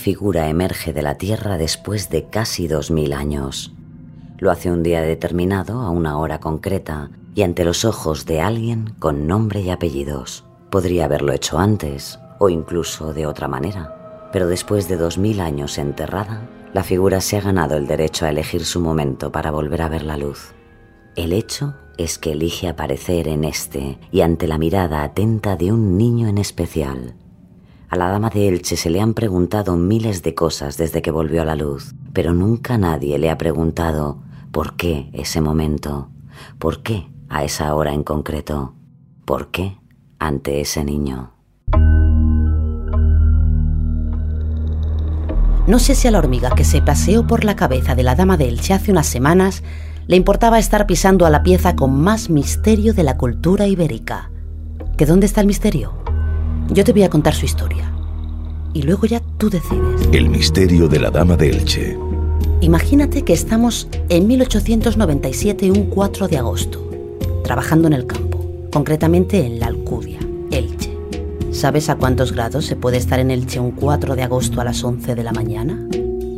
Figura emerge de la Tierra después de casi dos mil años. Lo hace un día determinado, a una hora concreta, y ante los ojos de alguien con nombre y apellidos. Podría haberlo hecho antes, o incluso de otra manera. Pero después de dos mil años enterrada, la figura se ha ganado el derecho a elegir su momento para volver a ver la luz. El hecho es que elige aparecer en este y ante la mirada atenta de un niño en especial, a la dama de Elche se le han preguntado miles de cosas desde que volvió a la luz, pero nunca nadie le ha preguntado por qué ese momento, por qué a esa hora en concreto, por qué ante ese niño. No sé si a la hormiga que se paseó por la cabeza de la dama de Elche hace unas semanas le importaba estar pisando a la pieza con más misterio de la cultura ibérica. ¿Que dónde está el misterio? Yo te voy a contar su historia. Y luego ya tú decides. El misterio de la Dama de Elche. Imagínate que estamos en 1897, un 4 de agosto, trabajando en el campo, concretamente en la Alcudia, Elche. ¿Sabes a cuántos grados se puede estar en Elche un 4 de agosto a las 11 de la mañana?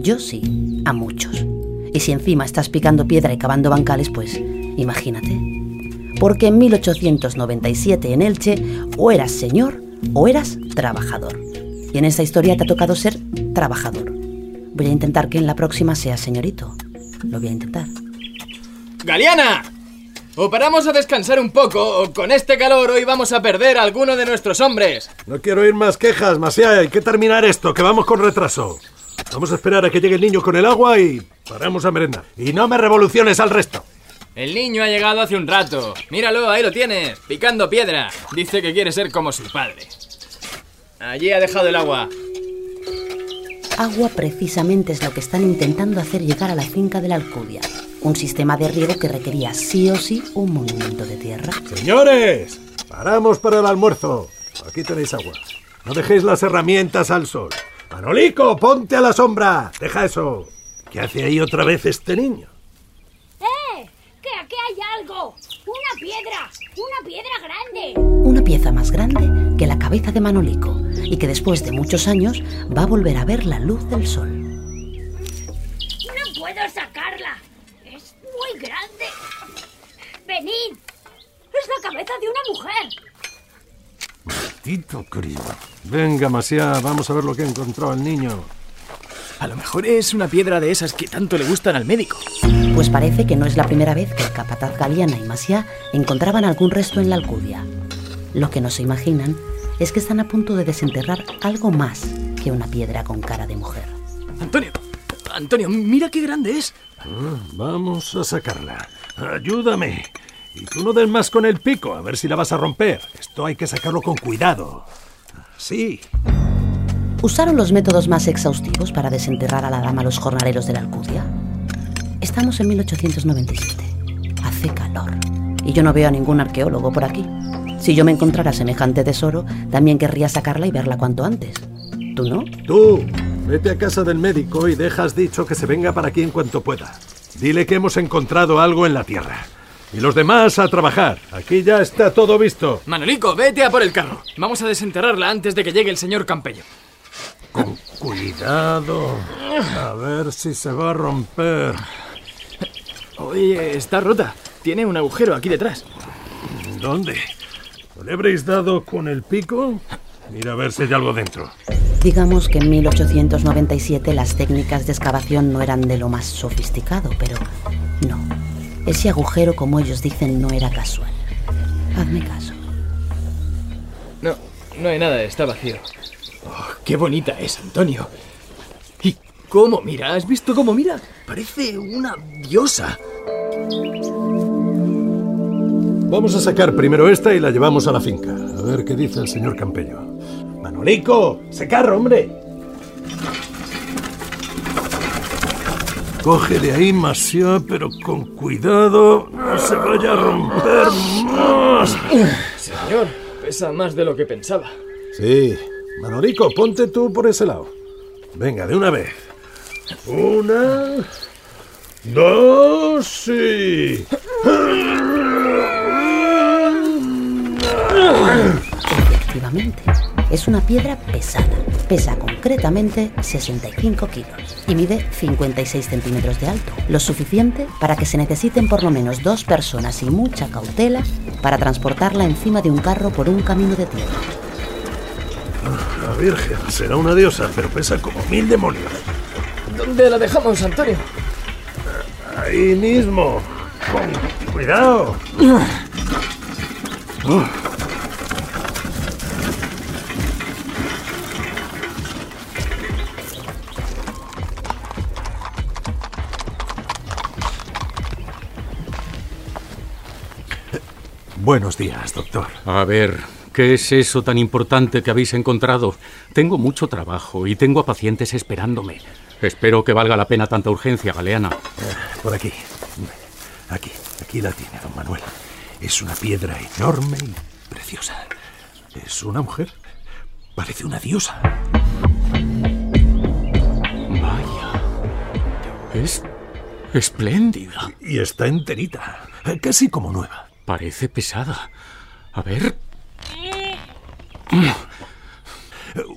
Yo sí, a muchos. Y si encima estás picando piedra y cavando bancales, pues imagínate. Porque en 1897 en Elche o eras señor o eras trabajador. Y en esta historia te ha tocado ser trabajador. Voy a intentar que en la próxima seas señorito. Lo voy a intentar. ¡Galiana! O paramos a descansar un poco, o con este calor hoy vamos a perder a alguno de nuestros hombres. No quiero oír más quejas, Masia. Hay que terminar esto, que vamos con retraso. Vamos a esperar a que llegue el niño con el agua y paramos a merendar. Y no me revoluciones al resto. El niño ha llegado hace un rato. Míralo, ahí lo tienes, picando piedra. Dice que quiere ser como su padre. Allí ha dejado el agua. Agua precisamente es lo que están intentando hacer llegar a la finca de la Alcudia. Un sistema de riego que requería sí o sí un movimiento de tierra. Señores, paramos para el almuerzo. Aquí tenéis agua. No dejéis las herramientas al sol. Manolico, ponte a la sombra. Deja eso. ¿Qué hace ahí otra vez este niño? ¡Que aquí hay algo! ¡Una piedra! ¡Una piedra grande! Una pieza más grande que la cabeza de Manolico y que después de muchos años va a volver a ver la luz del sol. ¡No puedo sacarla! ¡Es muy grande! ¡Venid! ¡Es la cabeza de una mujer! Maldito crío. Venga, Masia, vamos a ver lo que ha encontrado el niño. A lo mejor es una piedra de esas que tanto le gustan al médico. Pues parece que no es la primera vez que el capataz Galiana y Masia encontraban algún resto en la Alcudia. Lo que no se imaginan es que están a punto de desenterrar algo más que una piedra con cara de mujer. Antonio, Antonio, mira qué grande es. Ah, vamos a sacarla. Ayúdame. Y tú no des más con el pico, a ver si la vas a romper. Esto hay que sacarlo con cuidado. Sí. ¿Usaron los métodos más exhaustivos para desenterrar a la dama los jornaleros de la Alcudia? Estamos en 1897. Hace calor. Y yo no veo a ningún arqueólogo por aquí. Si yo me encontrara semejante tesoro, también querría sacarla y verla cuanto antes. ¿Tú no? Tú, vete a casa del médico y dejas dicho que se venga para aquí en cuanto pueda. Dile que hemos encontrado algo en la tierra. Y los demás a trabajar. Aquí ya está todo visto. Manolico, vete a por el carro. Vamos a desenterrarla antes de que llegue el señor Campello. Con cuidado. A ver si se va a romper. Oye, está rota. Tiene un agujero aquí detrás. ¿Dónde? ¿No le habréis dado con el pico? Mira a ver si hay algo dentro. Digamos que en 1897 las técnicas de excavación no eran de lo más sofisticado, pero no. Ese agujero, como ellos dicen, no era casual. Hazme caso. No, no hay nada, está vacío. Oh, qué bonita es, Antonio. ¿Y ¿Cómo mira? ¿Has visto cómo mira? Parece una diosa. Vamos a sacar primero esta y la llevamos a la finca. A ver qué dice el señor Campello. Manolico, ese carro, hombre. Coge de ahí, Masía, pero con cuidado. No se vaya a romper más. Señor, pesa más de lo que pensaba. Sí. Manolico, ponte tú por ese lado. Venga, de una vez. Una. Dos y. Efectivamente, es una piedra pesada. Pesa concretamente 65 kilos y mide 56 centímetros de alto, lo suficiente para que se necesiten por lo menos dos personas y mucha cautela para transportarla encima de un carro por un camino de tierra. La Virgen será una diosa, pero pesa como mil demonios. ¿Dónde la dejamos, Antonio? Ahí mismo. Con cuidado. Buenos días, doctor. A ver, ¿qué es eso tan importante que habéis encontrado? Tengo mucho trabajo y tengo a pacientes esperándome. Espero que valga la pena tanta urgencia, Galeana. Por aquí. Aquí, aquí la tiene, don Manuel. Es una piedra enorme y preciosa. Es una mujer. Parece una diosa. Vaya. Es espléndida. Y está enterita. Casi como nueva. Parece pesada. A ver.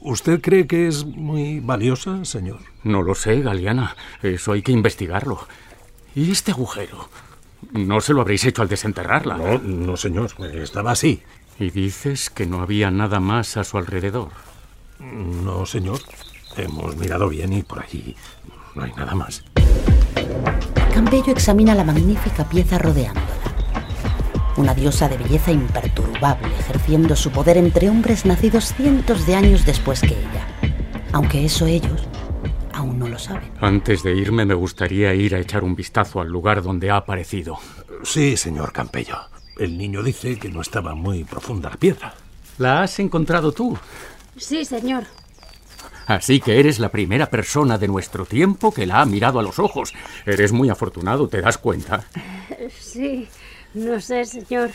¿Usted cree que es muy valiosa, señor? No lo sé, Galeana. Eso hay que investigarlo. ¿Y este agujero? No se lo habréis hecho al desenterrarla. No, no, señor. Estaba así. ¿Y dices que no había nada más a su alrededor? No, señor. Hemos mirado bien y por allí no hay nada más. Campello examina la magnífica pieza rodeándola. Una diosa de belleza imperturbable, ejerciendo su poder entre hombres nacidos cientos de años después que ella. Aunque eso ellos aún no lo saben. Antes de irme me gustaría ir a echar un vistazo al lugar donde ha aparecido. Sí, señor Campello. El niño dice que no estaba muy profunda la piedra. ¿La has encontrado tú? Sí, señor. Así que eres la primera persona de nuestro tiempo que la ha mirado a los ojos. Eres muy afortunado, ¿te das cuenta? Sí, no sé, señor.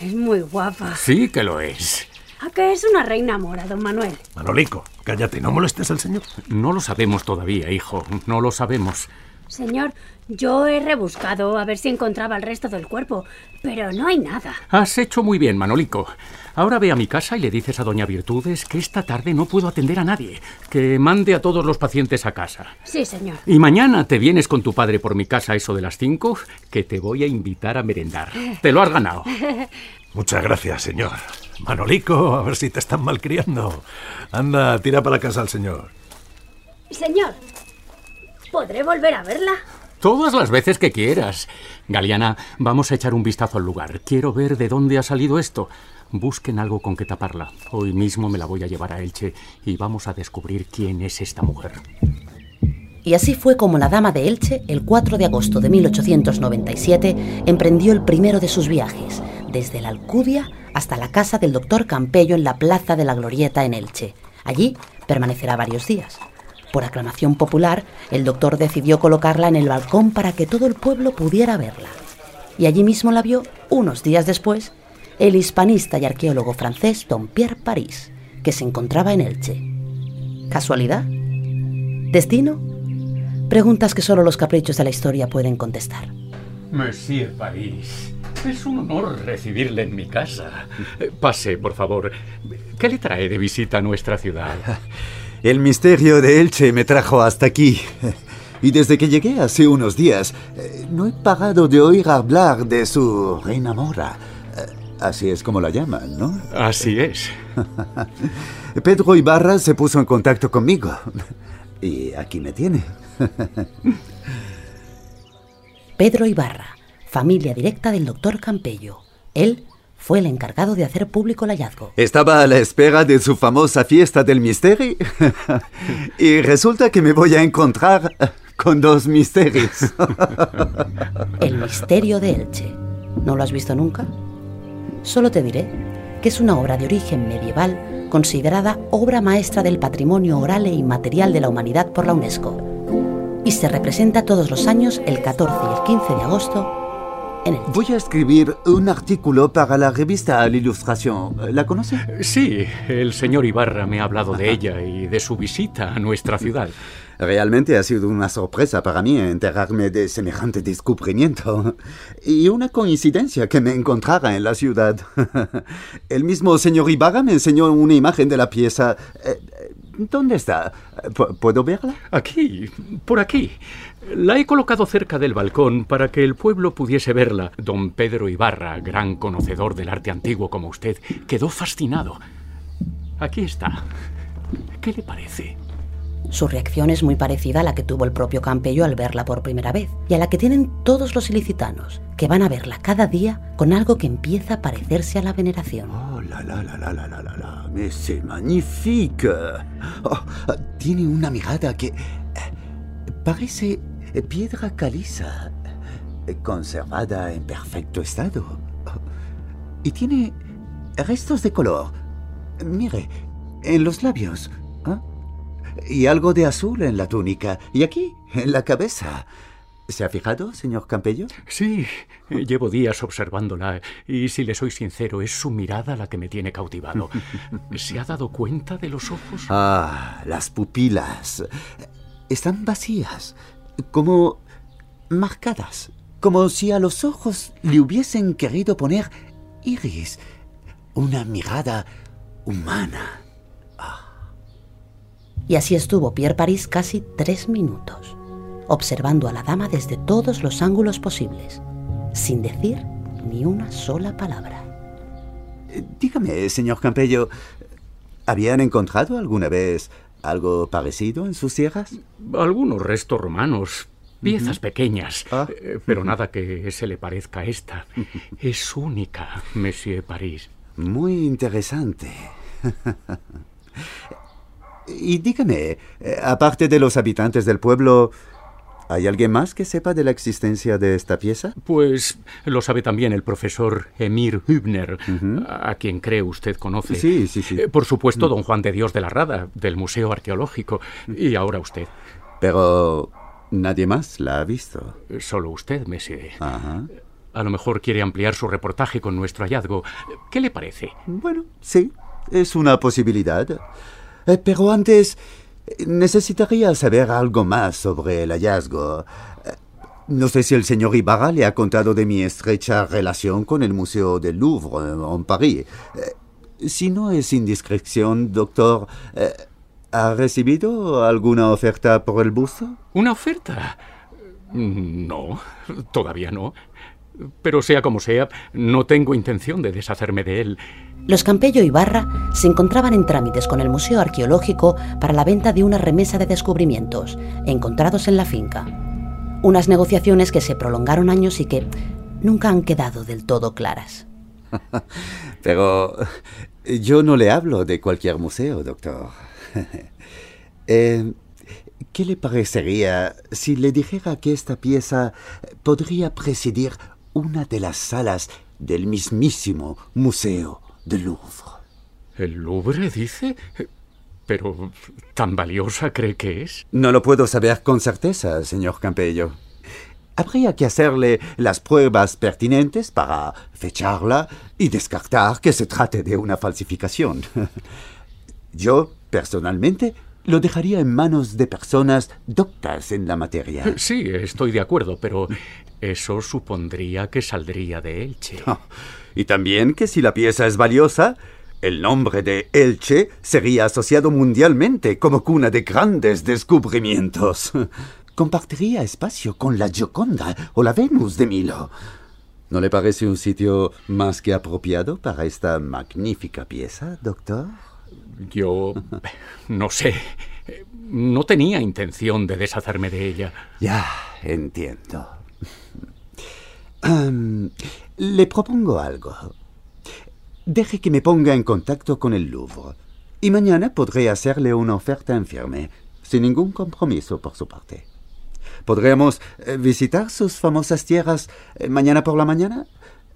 Es muy guapa. Sí que lo es. ¿A qué es una reina mora, don Manuel? Manolico, cállate, no molestes al señor. No lo sabemos todavía, hijo. No lo sabemos. Señor, yo he rebuscado a ver si encontraba el resto del cuerpo, pero no hay nada. Has hecho muy bien, Manolico. Ahora ve a mi casa y le dices a Doña Virtudes que esta tarde no puedo atender a nadie, que mande a todos los pacientes a casa. Sí, señor. Y mañana te vienes con tu padre por mi casa a eso de las cinco, que te voy a invitar a merendar. Te lo has ganado. Muchas gracias, señor. Manolico, a ver si te están malcriando. Anda, tira para la casa al señor. Señor, ¿podré volver a verla? Todas las veces que quieras. Galeana, vamos a echar un vistazo al lugar. Quiero ver de dónde ha salido esto. Busquen algo con que taparla. Hoy mismo me la voy a llevar a Elche y vamos a descubrir quién es esta mujer. Y así fue como la dama de Elche, el 4 de agosto de 1897, emprendió el primero de sus viajes, desde la Alcudia hasta la casa del doctor Campello en la Plaza de la Glorieta en Elche. Allí permanecerá varios días. Por aclamación popular, el doctor decidió colocarla en el balcón para que todo el pueblo pudiera verla. Y allí mismo la vio, unos días después, el hispanista y arqueólogo francés Don Pierre Paris, que se encontraba en Elche. ¿Casualidad? ¿Destino? Preguntas que solo los caprichos de la historia pueden contestar. Monsieur París, es un honor recibirle en mi casa. Pase, por favor. ¿Qué le trae de visita a nuestra ciudad? El misterio de Elche me trajo hasta aquí. Y desde que llegué hace unos días, eh, no he pagado de oír hablar de su reina mora. Eh, Así es como la llaman, ¿no? Así es. Pedro Ibarra se puso en contacto conmigo. Y aquí me tiene. Pedro Ibarra, familia directa del doctor Campello. Él fue el encargado de hacer público el hallazgo. Estaba a la espera de su famosa fiesta del misterio y resulta que me voy a encontrar con dos misterios. El misterio de Elche. ¿No lo has visto nunca? Solo te diré que es una obra de origen medieval considerada obra maestra del patrimonio oral e inmaterial de la humanidad por la UNESCO y se representa todos los años el 14 y el 15 de agosto Voy a escribir un artículo para la revista L'Illustration. ¿La conoce? Sí, el señor Ibarra me ha hablado de ella y de su visita a nuestra ciudad. Realmente ha sido una sorpresa para mí enterarme de semejante descubrimiento. Y una coincidencia que me encontrara en la ciudad. El mismo señor Ibarra me enseñó una imagen de la pieza. Eh, ¿Dónde está? ¿Puedo verla? Aquí, por aquí. La he colocado cerca del balcón para que el pueblo pudiese verla. Don Pedro Ibarra, gran conocedor del arte antiguo como usted, quedó fascinado. Aquí está. ¿Qué le parece? Su reacción es muy parecida a la que tuvo el propio Campello al verla por primera vez y a la que tienen todos los ilicitanos, que van a verla cada día con algo que empieza a parecerse a la veneración. Oh, la la la la la la la la. C'est magnifique. Oh, tiene una mirada que eh, parece piedra caliza, conservada en perfecto estado. Y tiene restos de color. Mire, en los labios. ¿ah? Y algo de azul en la túnica. Y aquí, en la cabeza. ¿Se ha fijado, señor Campello? Sí, llevo días observándola y si le soy sincero, es su mirada la que me tiene cautivado. ¿Se ha dado cuenta de los ojos? Ah, las pupilas. Están vacías, como marcadas, como si a los ojos le hubiesen querido poner iris, una mirada humana. Y así estuvo Pierre Paris casi tres minutos, observando a la dama desde todos los ángulos posibles, sin decir ni una sola palabra. Eh, dígame, señor Campello, ¿habían encontrado alguna vez algo parecido en sus tierras? Algunos restos romanos, piezas pequeñas, Ah. eh, pero nada que se le parezca a esta. Es única, Monsieur París. Muy interesante. y dígame, eh, aparte de los habitantes del pueblo, ¿hay alguien más que sepa de la existencia de esta pieza? Pues lo sabe también el profesor Emir Hübner, a quien cree usted conoce. Sí, sí, sí. Eh, Por supuesto, don Juan de Dios de la Rada, del Museo Arqueológico. Y ahora usted. Pero nadie más la ha visto. Eh, Solo usted, Monsieur. Ajá. A lo mejor quiere ampliar su reportaje con nuestro hallazgo. ¿Qué le parece? Bueno, sí, es una posibilidad. Eh, Pero antes, necesitaría saber algo más sobre el hallazgo. No sé si el señor Ibarra le ha contado de mi estrecha relación con el Museo del Louvre en París. Eh, Si no es indiscreción, doctor, eh, ¿ha recibido alguna oferta por el busto? ¿Una oferta? No, todavía no. Pero sea como sea, no tengo intención de deshacerme de él. Los Campello y Barra se encontraban en trámites con el Museo Arqueológico para la venta de una remesa de descubrimientos encontrados en la finca. Unas negociaciones que se prolongaron años y que nunca han quedado del todo claras. Pero yo no le hablo de cualquier museo, doctor. Eh, ¿Qué le parecería si le dijera que esta pieza podría presidir una de las salas del mismísimo Museo del Louvre? ¿El Louvre, dice? Pero, ¿tan valiosa cree que es? No lo puedo saber con certeza, señor Campello. Habría que hacerle las pruebas pertinentes para fecharla y descartar que se trate de una falsificación. Yo, personalmente, lo dejaría en manos de personas doctas en la materia. Sí, estoy de acuerdo, pero eso supondría que saldría de Elche. Oh, y también que si la pieza es valiosa, el nombre de Elche sería asociado mundialmente como cuna de grandes descubrimientos. Compartiría espacio con la Gioconda o la Venus de Milo. ¿No le parece un sitio más que apropiado para esta magnífica pieza, doctor? Yo no sé. No tenía intención de deshacerme de ella. Ya, entiendo. Le propongo algo. deje que me ponga en contacto con el Louvre. Y mañana podré hacerle una oferta en firme, sin ningún compromiso por su parte. ¿Podríamos eh, visitar sus famosas tierras eh, mañana por la mañana?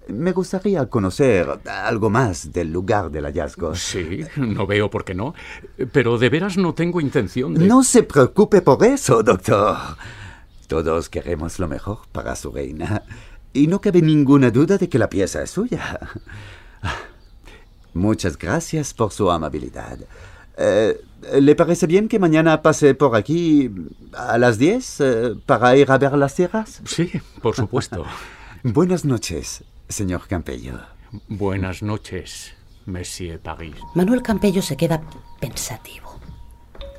Me gustaría conocer algo más del lugar del hallazgo. Sí, no veo por qué no. Pero de veras no tengo intención de... No se preocupe por eso, doctor. Todos queremos lo mejor para su reina. Y no cabe ninguna duda de que la pieza es suya. Muchas gracias por su amabilidad. Eh, ¿Le parece bien que mañana pase por aquí a las 10 eh, para ir a ver las tierras? Sí, por supuesto. Buenas noches, señor Campello. Buenas noches, Monsieur Paris. Manuel Campello se queda pensativo.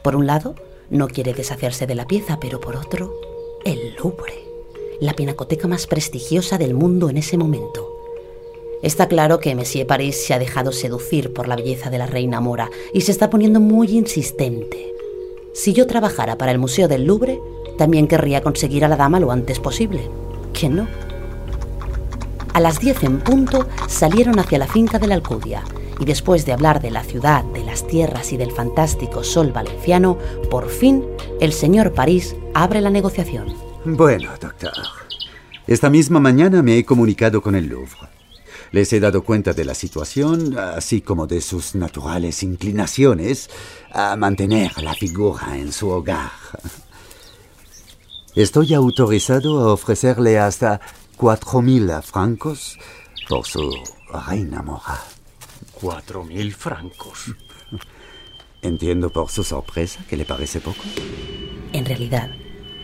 Por un lado, no quiere deshacerse de la pieza, pero por otro, el Louvre, la pinacoteca más prestigiosa del mundo en ese momento. Está claro que Monsieur Paris se ha dejado seducir por la belleza de la reina mora y se está poniendo muy insistente. Si yo trabajara para el Museo del Louvre, también querría conseguir a la dama lo antes posible. ¿Que no? A las 10 en punto salieron hacia la finca de la Alcudia y después de hablar de la ciudad, de las tierras y del fantástico sol valenciano, por fin el señor París abre la negociación. Bueno, doctor. Esta misma mañana me he comunicado con el Louvre. Les he dado cuenta de la situación, así como de sus naturales inclinaciones a mantener la figura en su hogar. Estoy autorizado a ofrecerle hasta cuatro mil francos por su reina mora. ¿Cuatro mil francos? Entiendo por su sorpresa que le parece poco. En realidad,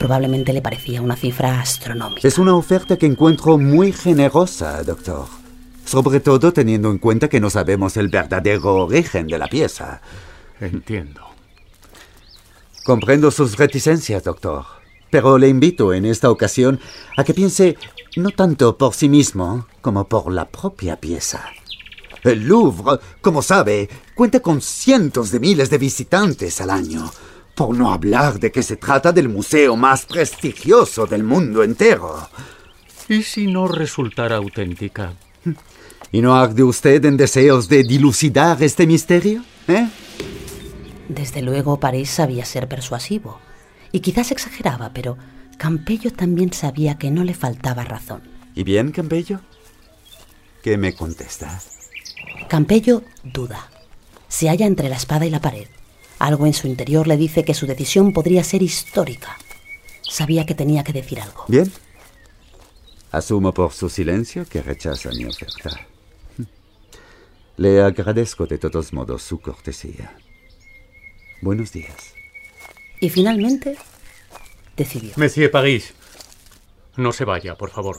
probablemente le parecía una cifra astronómica. Es una oferta que encuentro muy generosa, doctor. Sobre todo teniendo en cuenta que no sabemos el verdadero origen de la pieza. Entiendo. Comprendo sus reticencias, doctor. Pero le invito en esta ocasión a que piense no tanto por sí mismo como por la propia pieza. El Louvre, como sabe, cuenta con cientos de miles de visitantes al año, por no hablar de que se trata del museo más prestigioso del mundo entero. ¿Y si no resultara auténtica? ¿Y no arde usted en deseos de dilucidar este misterio? ¿Eh? Desde luego París sabía ser persuasivo. Y quizás exageraba, pero Campello también sabía que no le faltaba razón. ¿Y bien, Campello? ¿Qué me contesta? Campello duda. Se halla entre la espada y la pared. Algo en su interior le dice que su decisión podría ser histórica. Sabía que tenía que decir algo. Bien. Asumo por su silencio que rechaza mi oferta. Le agradezco de todos modos su cortesía. Buenos días. Y finalmente decidió. Monsieur París, no se vaya, por favor.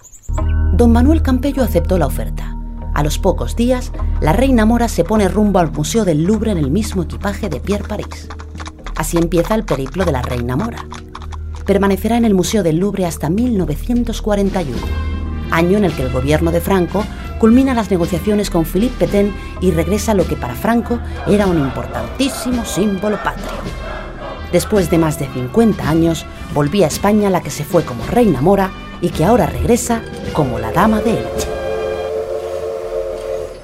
Don Manuel Campello aceptó la oferta. A los pocos días, la reina mora se pone rumbo al Museo del Louvre en el mismo equipaje de Pierre París. Así empieza el periplo de la reina mora. Permanecerá en el Museo del Louvre hasta 1941, año en el que el gobierno de Franco culmina las negociaciones con Philippe Pétain y regresa lo que para Franco era un importantísimo símbolo patrio. Después de más de 50 años, volvía a España la que se fue como reina mora y que ahora regresa como la dama de Elche.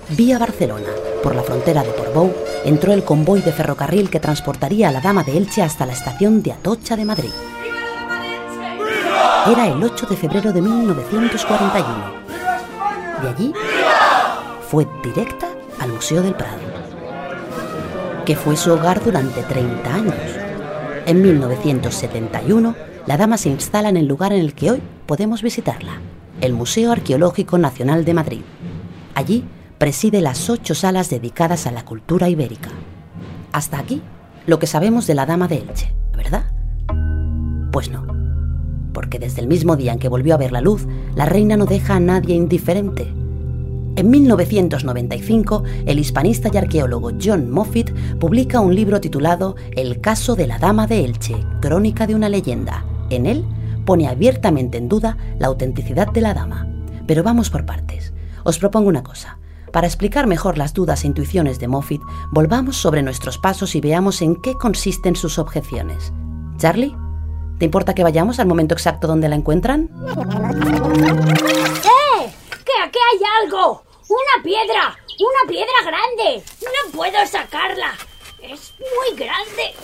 Vía Barcelona, por la frontera de Portbou, entró el convoy de ferrocarril que transportaría a la dama de Elche hasta la estación de Atocha de Madrid. Era el 8 de febrero de 1941. De allí fue directa al Museo del Prado, que fue su hogar durante 30 años. En 1971, la dama se instala en el lugar en el que hoy podemos visitarla, el Museo Arqueológico Nacional de Madrid. Allí preside las ocho salas dedicadas a la cultura ibérica. Hasta aquí lo que sabemos de la dama de Elche, ¿verdad? Pues no, porque desde el mismo día en que volvió a ver la luz, la reina no deja a nadie indiferente. En 1995, el hispanista y arqueólogo John Moffitt publica un libro titulado El caso de la Dama de Elche, crónica de una leyenda. En él pone abiertamente en duda la autenticidad de la dama. Pero vamos por partes. Os propongo una cosa. Para explicar mejor las dudas e intuiciones de Moffitt, volvamos sobre nuestros pasos y veamos en qué consisten sus objeciones. Charlie, ¿te importa que vayamos al momento exacto donde la encuentran? ¡Eh! ¡Que aquí hay algo! ¡Una piedra! Una piedra grande. No puedo sacarla. Es muy grande.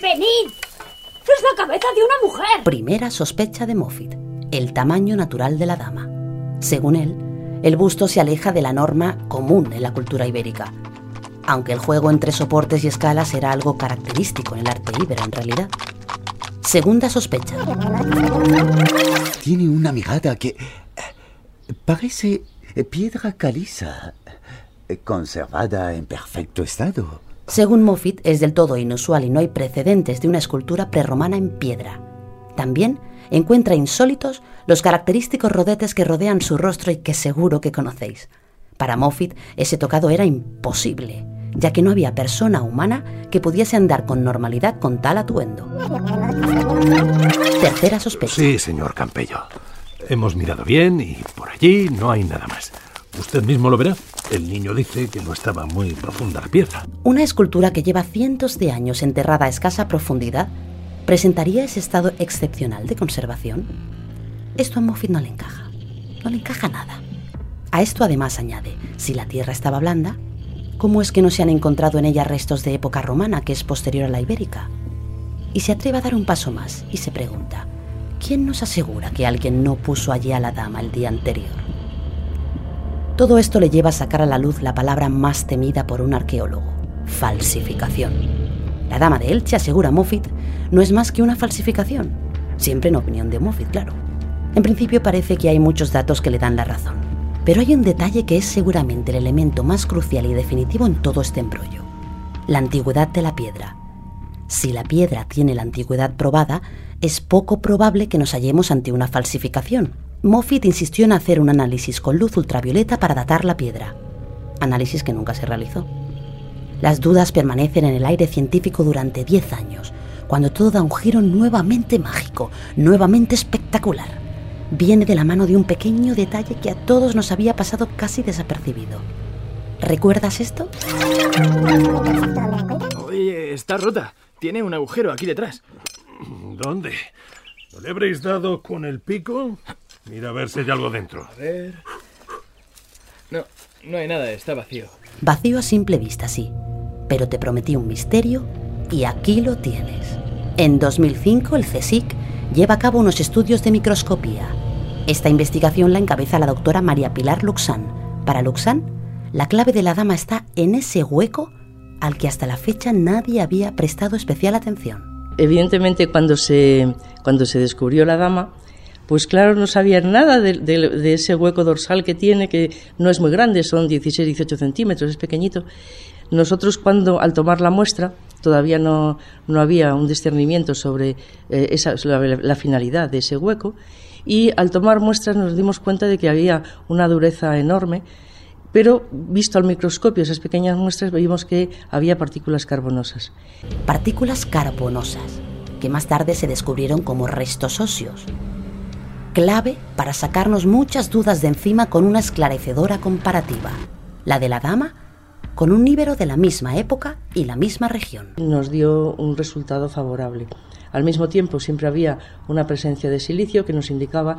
Venid. Es la cabeza de una mujer. Primera sospecha de Moffat, el tamaño natural de la dama. Según él, el busto se aleja de la norma común en la cultura ibérica, aunque el juego entre soportes y escalas era algo característico en el arte íbero en realidad. Segunda sospecha. Tiene una mirada que eh, parece piedra caliza, eh, conservada en perfecto estado. Según Moffat, es del todo inusual y no hay precedentes de una escultura prerromana en piedra. También encuentra insólitos los característicos rodetes que rodean su rostro y que seguro que conocéis. Para Moffat, ese tocado era imposible, ya que no había persona humana que pudiese andar con normalidad con tal atuendo. Tercera sospecha. Sí, señor Campello. Hemos mirado bien y por allí no hay nada más. Usted mismo lo verá. El niño dice que no estaba muy profunda la piedra. Una escultura que lleva cientos de años enterrada a escasa profundidad presentaría ese estado excepcional de conservación. Esto a Moffat no le encaja. No le encaja nada. A esto además añade, si la tierra estaba blanda, ¿cómo es que no se han encontrado en ella restos de época romana que es posterior a la ibérica? Y se atreve a dar un paso más y se pregunta, ¿quién nos asegura que alguien no puso allí a la dama el día anterior? Todo esto le lleva a sacar a la luz la palabra más temida por un arqueólogo, falsificación. La dama de Elche, asegura Moffat, no es más que una falsificación, siempre en opinión de Moffat, claro. En principio parece que hay muchos datos que le dan la razón, pero hay un detalle que es seguramente el elemento más crucial y definitivo en todo este embrollo, la antigüedad de la piedra. Si la piedra tiene la antigüedad probada, es poco probable que nos hallemos ante una falsificación. Moffat insistió en hacer un análisis con luz ultravioleta para datar la piedra, análisis que nunca se realizó. Las dudas permanecen en el aire científico durante 10 años, cuando todo da un giro nuevamente mágico, nuevamente espectacular. Viene de la mano de un pequeño detalle que a todos nos había pasado casi desapercibido. ¿Recuerdas esto? Oye, está rota. Tiene un agujero aquí detrás. ¿Dónde? ¿No le habréis dado con el pico? Mira a ver si hay algo dentro. A ver. No, no hay nada, está vacío. Vacío a simple vista, sí. Pero te prometí un misterio y aquí lo tienes. En 2005 el CSIC lleva a cabo unos estudios de microscopía. Esta investigación la encabeza la doctora María Pilar Luxán. Para Luxán, la clave de la dama está en ese hueco al que hasta la fecha nadie había prestado especial atención. Evidentemente cuando se, cuando se descubrió la dama, pues claro, no sabían nada de, de- ese hueco dorsal que tiene, que no es muy grande, son 16-18 centímetros, es pequeñito. Nosotros cuando, al tomar la muestra, todavía no, no había un discernimiento sobre eh, esa, la, la finalidad de ese hueco, y al tomar muestras nos dimos cuenta de que había una dureza enorme, pero visto al microscopio esas pequeñas muestras vimos que había partículas carbonosas. Partículas carbonosas, que más tarde se descubrieron como restos óseos. Clave para sacarnos muchas dudas de encima con una esclarecedora comparativa. La de la dama con un íbero de la misma época y la misma región. nos dio un resultado favorable. Al mismo tiempo, siempre había una presencia de silicio que nos indicaba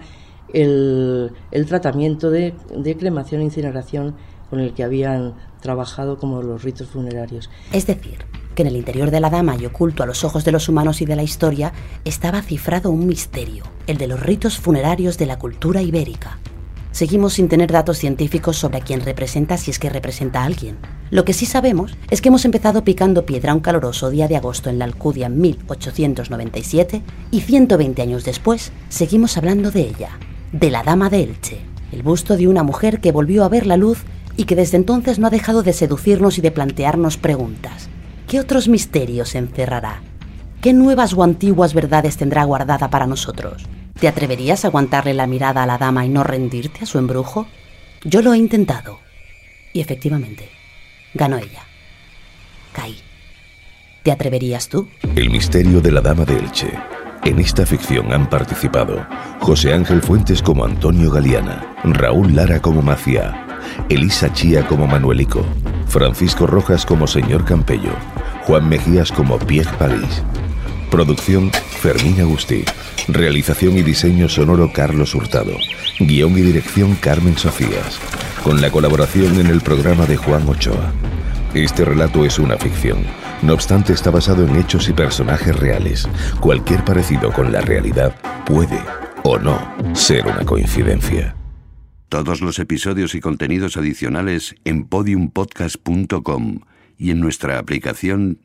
el, el tratamiento de, de cremación e incineración con el que habían trabajado como los ritos funerarios. Es decir, que en el interior de la dama y oculto a los ojos de los humanos y de la historia estaba cifrado un misterio, el de los ritos funerarios de la cultura ibérica. Seguimos sin tener datos científicos sobre a quién representa si es que representa a alguien. Lo que sí sabemos es que hemos empezado picando piedra un caluroso día de agosto en la Alcudia en 1897 y 120 años después seguimos hablando de ella, de la Dama de Elche, el busto de una mujer que volvió a ver la luz y que desde entonces no ha dejado de seducirnos y de plantearnos preguntas. ¿Qué otros misterios encerrará? ¿Qué nuevas o antiguas verdades tendrá guardada para nosotros? ¿Te atreverías a aguantarle la mirada a la dama y no rendirte a su embrujo? Yo lo he intentado. Y efectivamente, ganó ella. Caí. ¿Te atreverías tú? El misterio de la Dama de Elche. En esta ficción han participado José Ángel Fuentes como Antonio Galeana, Raúl Lara como Macia, Elisa Chía como Manuelico, Francisco Rojas como Señor Campello, Juan Mejías como Pierre París. Producción Fermín Agustí. Realización y diseño sonoro Carlos Hurtado. Guión y dirección Carmen Sofías. con la colaboración en el programa de Juan Ochoa. Este relato es una ficción, no obstante está basado en hechos y personajes reales. Cualquier parecido con la realidad puede o no ser una coincidencia. Todos los episodios y contenidos adicionales en podiumpodcast.com y en nuestra aplicación